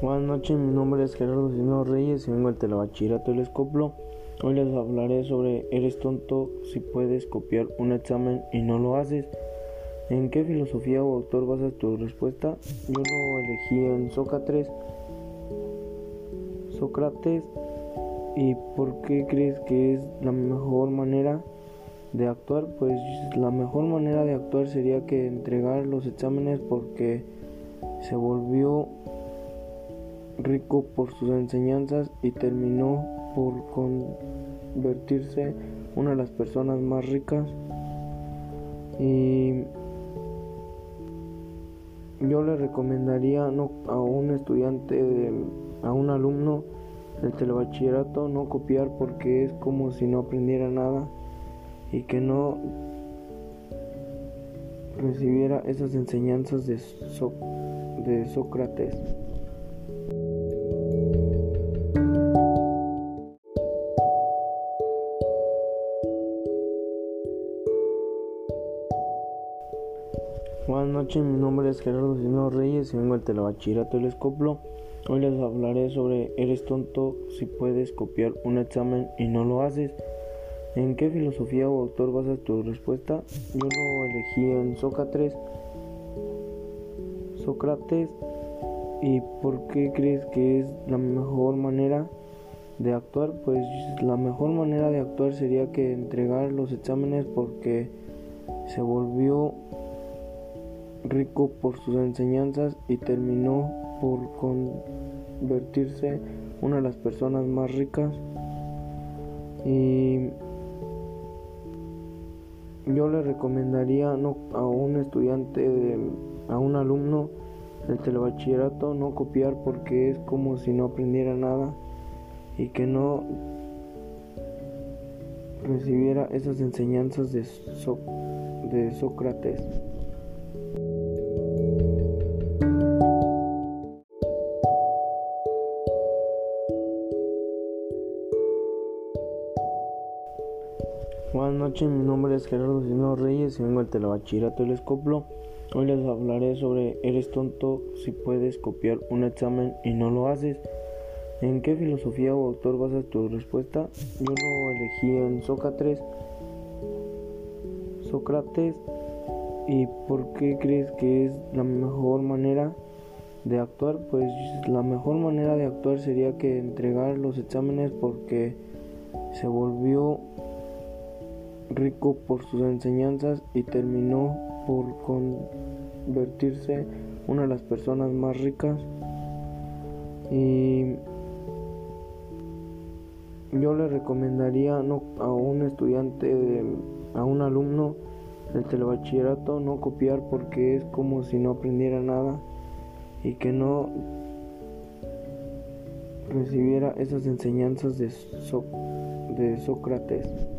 Buenas noches, mi nombre es Gerardo Sino Reyes y vengo del Telebachillerato del Escoplo. Hoy les hablaré sobre ¿Eres tonto si puedes copiar un examen y no lo haces? ¿En qué filosofía o autor basas tu respuesta? Yo lo elegí en Sócrates. Sócrates. ¿Y por qué crees que es la mejor manera de actuar? Pues la mejor manera de actuar sería que entregar los exámenes porque se volvió rico por sus enseñanzas y terminó por convertirse una de las personas más ricas y yo le recomendaría no, a un estudiante a un alumno del telebachillerato no copiar porque es como si no aprendiera nada y que no recibiera esas enseñanzas de, de Sócrates. Buenas noches, mi nombre es Gerardo Sino Reyes y vengo del Telebachillerato del Escoplo. Hoy les hablaré sobre ¿Eres tonto si puedes copiar un examen y no lo haces? ¿En qué filosofía o autor basas tu respuesta? Yo lo elegí en Sócrates. Sócrates. ¿Y por qué crees que es la mejor manera de actuar? Pues la mejor manera de actuar sería que entregar los exámenes porque se volvió rico por sus enseñanzas y terminó por convertirse una de las personas más ricas y yo le recomendaría no, a un estudiante a un alumno del telebachillerato no copiar porque es como si no aprendiera nada y que no recibiera esas enseñanzas de, de Sócrates. Buenas noches, mi nombre es Gerardo Sino Reyes y vengo del Telebachillerato del Escoplo. Hoy les hablaré sobre ¿Eres tonto si puedes copiar un examen y no lo haces? ¿En qué filosofía o autor basas tu respuesta? Yo lo elegí en Sócrates. Sócrates. ¿Y por qué crees que es la mejor manera de actuar? Pues la mejor manera de actuar sería que entregar los exámenes porque se volvió rico por sus enseñanzas y terminó por convertirse una de las personas más ricas y yo le recomendaría a un estudiante a un alumno del telebachillerato no copiar porque es como si no aprendiera nada y que no recibiera esas enseñanzas de Sócrates.